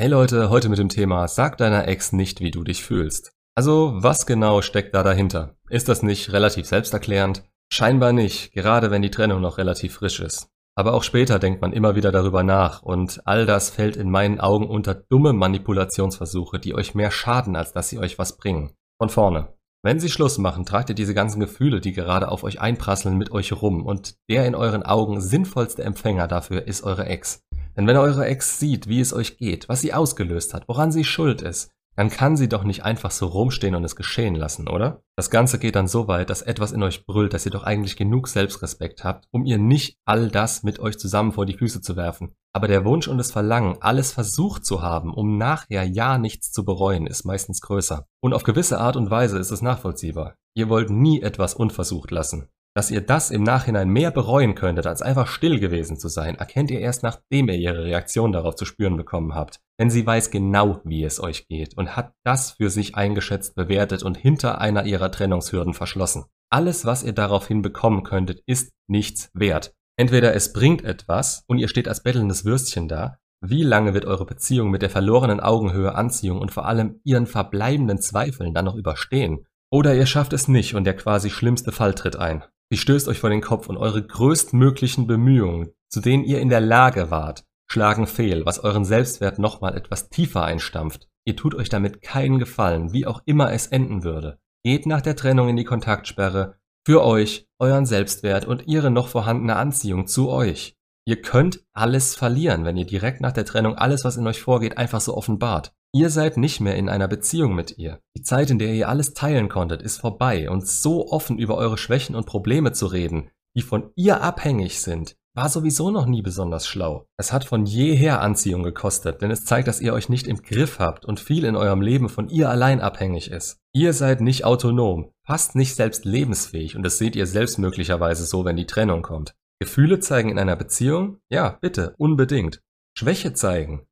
Hey Leute, heute mit dem Thema Sag deiner Ex nicht, wie du dich fühlst. Also, was genau steckt da dahinter? Ist das nicht relativ selbsterklärend? Scheinbar nicht, gerade wenn die Trennung noch relativ frisch ist. Aber auch später denkt man immer wieder darüber nach und all das fällt in meinen Augen unter dumme Manipulationsversuche, die euch mehr schaden, als dass sie euch was bringen. Von vorne. Wenn sie Schluss machen, tragt ihr diese ganzen Gefühle, die gerade auf euch einprasseln, mit euch rum und der in euren Augen sinnvollste Empfänger dafür ist eure Ex. Denn wenn eure Ex sieht, wie es euch geht, was sie ausgelöst hat, woran sie schuld ist, dann kann sie doch nicht einfach so rumstehen und es geschehen lassen, oder? Das Ganze geht dann so weit, dass etwas in euch brüllt, dass ihr doch eigentlich genug Selbstrespekt habt, um ihr nicht all das mit euch zusammen vor die Füße zu werfen. Aber der Wunsch und das Verlangen, alles versucht zu haben, um nachher ja nichts zu bereuen, ist meistens größer. Und auf gewisse Art und Weise ist es nachvollziehbar. Ihr wollt nie etwas unversucht lassen. Dass ihr das im Nachhinein mehr bereuen könntet, als einfach still gewesen zu sein, erkennt ihr erst nachdem ihr ihre Reaktion darauf zu spüren bekommen habt. Denn sie weiß genau, wie es euch geht und hat das für sich eingeschätzt, bewertet und hinter einer ihrer Trennungshürden verschlossen. Alles, was ihr daraufhin bekommen könntet, ist nichts wert. Entweder es bringt etwas und ihr steht als bettelndes Würstchen da, wie lange wird eure Beziehung mit der verlorenen Augenhöhe, Anziehung und vor allem ihren verbleibenden Zweifeln dann noch überstehen? Oder ihr schafft es nicht und der quasi schlimmste Fall tritt ein. Sie stößt euch vor den Kopf und eure größtmöglichen Bemühungen, zu denen ihr in der Lage wart, schlagen fehl, was euren Selbstwert nochmal etwas tiefer einstampft. Ihr tut euch damit keinen Gefallen, wie auch immer es enden würde. Geht nach der Trennung in die Kontaktsperre, für euch, euren Selbstwert und ihre noch vorhandene Anziehung zu euch. Ihr könnt alles verlieren, wenn ihr direkt nach der Trennung alles, was in euch vorgeht, einfach so offenbart. Ihr seid nicht mehr in einer Beziehung mit ihr. Die Zeit, in der ihr alles teilen konntet, ist vorbei und so offen über eure Schwächen und Probleme zu reden, die von ihr abhängig sind, war sowieso noch nie besonders schlau. Es hat von jeher Anziehung gekostet, denn es zeigt, dass ihr euch nicht im Griff habt und viel in eurem Leben von ihr allein abhängig ist. Ihr seid nicht autonom, fast nicht selbst lebensfähig und das seht ihr selbst möglicherweise so, wenn die Trennung kommt. Gefühle zeigen in einer Beziehung? Ja, bitte, unbedingt. Schwäche zeigen?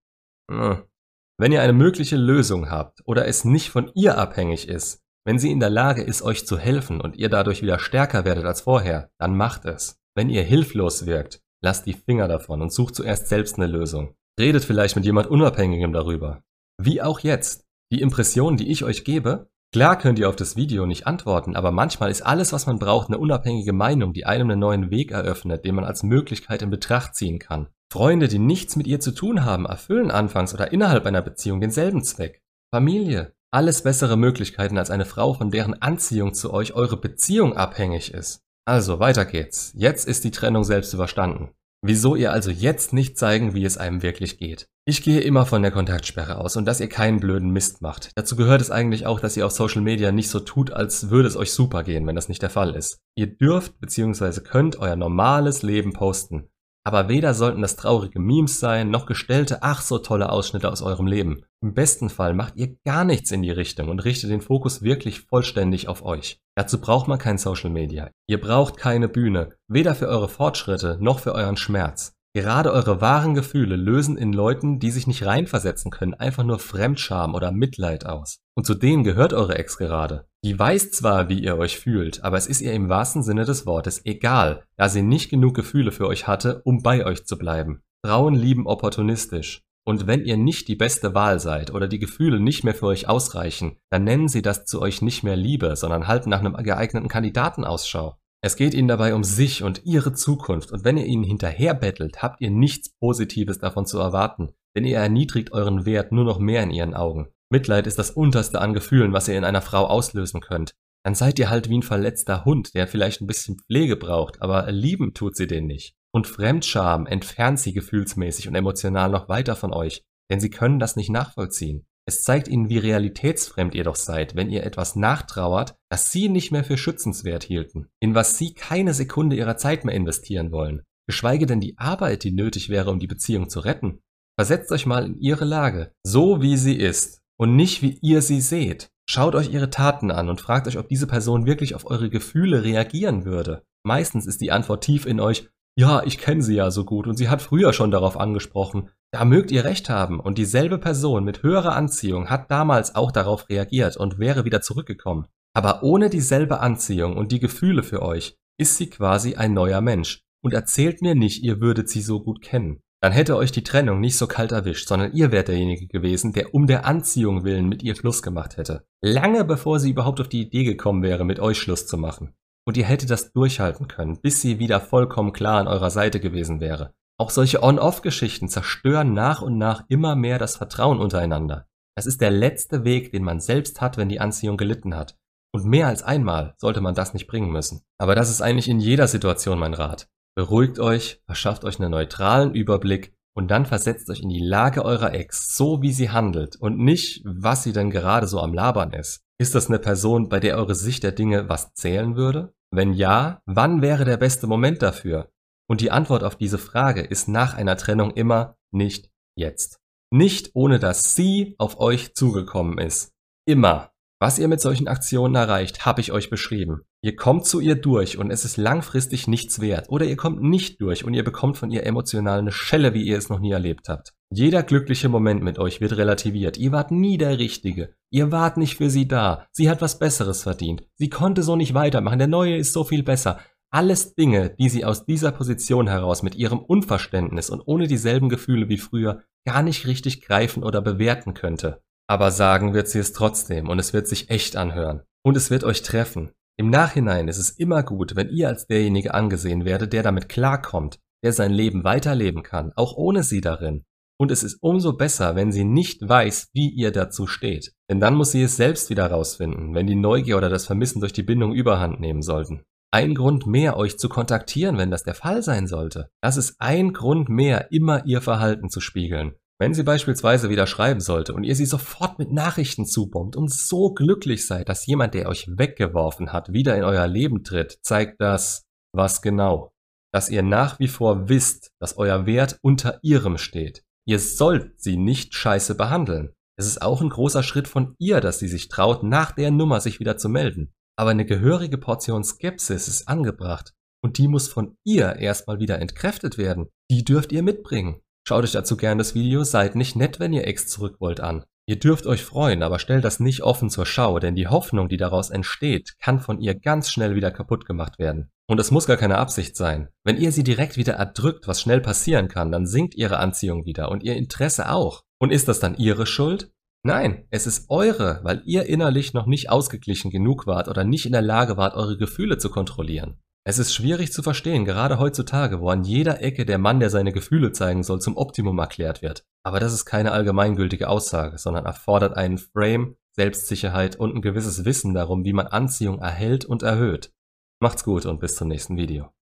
Hm, wenn ihr eine mögliche Lösung habt oder es nicht von ihr abhängig ist, wenn sie in der Lage ist, euch zu helfen und ihr dadurch wieder stärker werdet als vorher, dann macht es. Wenn ihr hilflos wirkt, lasst die Finger davon und sucht zuerst selbst eine Lösung. Redet vielleicht mit jemand Unabhängigem darüber. Wie auch jetzt. Die Impressionen, die ich euch gebe, klar könnt ihr auf das Video nicht antworten, aber manchmal ist alles, was man braucht, eine unabhängige Meinung, die einem einen neuen Weg eröffnet, den man als Möglichkeit in Betracht ziehen kann. Freunde, die nichts mit ihr zu tun haben, erfüllen anfangs oder innerhalb einer Beziehung denselben Zweck. Familie. Alles bessere Möglichkeiten als eine Frau, von deren Anziehung zu euch eure Beziehung abhängig ist. Also, weiter geht's. Jetzt ist die Trennung selbst überstanden. Wieso ihr also jetzt nicht zeigen, wie es einem wirklich geht? Ich gehe immer von der Kontaktsperre aus und dass ihr keinen blöden Mist macht. Dazu gehört es eigentlich auch, dass ihr auf Social Media nicht so tut, als würde es euch super gehen, wenn das nicht der Fall ist. Ihr dürft bzw. könnt euer normales Leben posten. Aber weder sollten das traurige Memes sein, noch gestellte, ach so tolle Ausschnitte aus eurem Leben. Im besten Fall macht ihr gar nichts in die Richtung und richtet den Fokus wirklich vollständig auf euch. Dazu braucht man kein Social Media. Ihr braucht keine Bühne, weder für eure Fortschritte noch für euren Schmerz. Gerade eure wahren Gefühle lösen in Leuten, die sich nicht reinversetzen können, einfach nur Fremdscham oder Mitleid aus. Und zu denen gehört eure Ex gerade. Die weiß zwar, wie ihr euch fühlt, aber es ist ihr im wahrsten Sinne des Wortes egal, da sie nicht genug Gefühle für euch hatte, um bei euch zu bleiben. Frauen lieben opportunistisch. Und wenn ihr nicht die beste Wahl seid oder die Gefühle nicht mehr für euch ausreichen, dann nennen sie das zu euch nicht mehr Liebe, sondern halten nach einem geeigneten Kandidaten Ausschau. Es geht ihnen dabei um sich und ihre Zukunft und wenn ihr ihnen hinterherbettelt, habt ihr nichts Positives davon zu erwarten, denn ihr erniedrigt euren Wert nur noch mehr in ihren Augen. Mitleid ist das unterste an Gefühlen, was ihr in einer Frau auslösen könnt. Dann seid ihr halt wie ein verletzter Hund, der vielleicht ein bisschen Pflege braucht, aber lieben tut sie den nicht. Und Fremdscham entfernt sie gefühlsmäßig und emotional noch weiter von euch, denn sie können das nicht nachvollziehen. Es zeigt ihnen, wie realitätsfremd ihr doch seid, wenn ihr etwas nachtrauert, das sie nicht mehr für schützenswert hielten, in was sie keine Sekunde ihrer Zeit mehr investieren wollen, geschweige denn die Arbeit, die nötig wäre, um die Beziehung zu retten. Versetzt euch mal in ihre Lage, so wie sie ist, und nicht wie ihr sie seht. Schaut euch ihre Taten an und fragt euch, ob diese Person wirklich auf eure Gefühle reagieren würde. Meistens ist die Antwort tief in euch, ja, ich kenne sie ja so gut und sie hat früher schon darauf angesprochen. Da mögt ihr recht haben und dieselbe Person mit höherer Anziehung hat damals auch darauf reagiert und wäre wieder zurückgekommen. Aber ohne dieselbe Anziehung und die Gefühle für euch ist sie quasi ein neuer Mensch und erzählt mir nicht, ihr würdet sie so gut kennen. dann hätte euch die Trennung nicht so kalt erwischt, sondern ihr wärt derjenige gewesen, der um der Anziehung willen mit ihr Schluss gemacht hätte. Lange bevor sie überhaupt auf die Idee gekommen wäre, mit euch Schluss zu machen. Und ihr hättet das durchhalten können, bis sie wieder vollkommen klar an eurer Seite gewesen wäre. Auch solche On-Off-Geschichten zerstören nach und nach immer mehr das Vertrauen untereinander. Das ist der letzte Weg, den man selbst hat, wenn die Anziehung gelitten hat. Und mehr als einmal sollte man das nicht bringen müssen. Aber das ist eigentlich in jeder Situation mein Rat. Beruhigt euch, verschafft euch einen neutralen Überblick und dann versetzt euch in die Lage eurer Ex, so wie sie handelt und nicht, was sie denn gerade so am Labern ist. Ist das eine Person, bei der eure Sicht der Dinge was zählen würde? Wenn ja, wann wäre der beste Moment dafür? Und die Antwort auf diese Frage ist nach einer Trennung immer nicht jetzt. Nicht ohne dass sie auf euch zugekommen ist. Immer. Was ihr mit solchen Aktionen erreicht, habe ich euch beschrieben. Ihr kommt zu ihr durch und es ist langfristig nichts wert. Oder ihr kommt nicht durch und ihr bekommt von ihr emotional eine Schelle, wie ihr es noch nie erlebt habt. Jeder glückliche Moment mit euch wird relativiert. Ihr wart nie der Richtige. Ihr wart nicht für sie da. Sie hat was Besseres verdient. Sie konnte so nicht weitermachen. Der Neue ist so viel besser. Alles Dinge, die sie aus dieser Position heraus mit ihrem Unverständnis und ohne dieselben Gefühle wie früher gar nicht richtig greifen oder bewerten könnte. Aber sagen wird sie es trotzdem und es wird sich echt anhören. Und es wird euch treffen. Im Nachhinein ist es immer gut, wenn ihr als derjenige angesehen werdet, der damit klarkommt, der sein Leben weiterleben kann, auch ohne sie darin. Und es ist umso besser, wenn sie nicht weiß, wie ihr dazu steht. Denn dann muss sie es selbst wieder rausfinden, wenn die Neugier oder das Vermissen durch die Bindung überhand nehmen sollten. Ein Grund mehr, euch zu kontaktieren, wenn das der Fall sein sollte. Das ist ein Grund mehr, immer ihr Verhalten zu spiegeln. Wenn sie beispielsweise wieder schreiben sollte und ihr sie sofort mit Nachrichten zubombt und so glücklich seid, dass jemand, der euch weggeworfen hat, wieder in euer Leben tritt, zeigt das, was genau? Dass ihr nach wie vor wisst, dass euer Wert unter ihrem steht. Ihr sollt sie nicht scheiße behandeln. Es ist auch ein großer Schritt von ihr, dass sie sich traut, nach der Nummer sich wieder zu melden. Aber eine gehörige Portion Skepsis ist angebracht. Und die muss von ihr erstmal wieder entkräftet werden. Die dürft ihr mitbringen. Schaut euch dazu gerne das Video Seid nicht nett, wenn ihr Ex zurück wollt an. Ihr dürft euch freuen, aber stellt das nicht offen zur Schau, denn die Hoffnung, die daraus entsteht, kann von ihr ganz schnell wieder kaputt gemacht werden. Und es muss gar keine Absicht sein. Wenn ihr sie direkt wieder erdrückt, was schnell passieren kann, dann sinkt ihre Anziehung wieder und ihr Interesse auch. Und ist das dann ihre Schuld? Nein, es ist eure, weil ihr innerlich noch nicht ausgeglichen genug wart oder nicht in der Lage wart, eure Gefühle zu kontrollieren. Es ist schwierig zu verstehen, gerade heutzutage, wo an jeder Ecke der Mann, der seine Gefühle zeigen soll, zum Optimum erklärt wird. Aber das ist keine allgemeingültige Aussage, sondern erfordert einen Frame, Selbstsicherheit und ein gewisses Wissen darum, wie man Anziehung erhält und erhöht. Macht's gut und bis zum nächsten Video.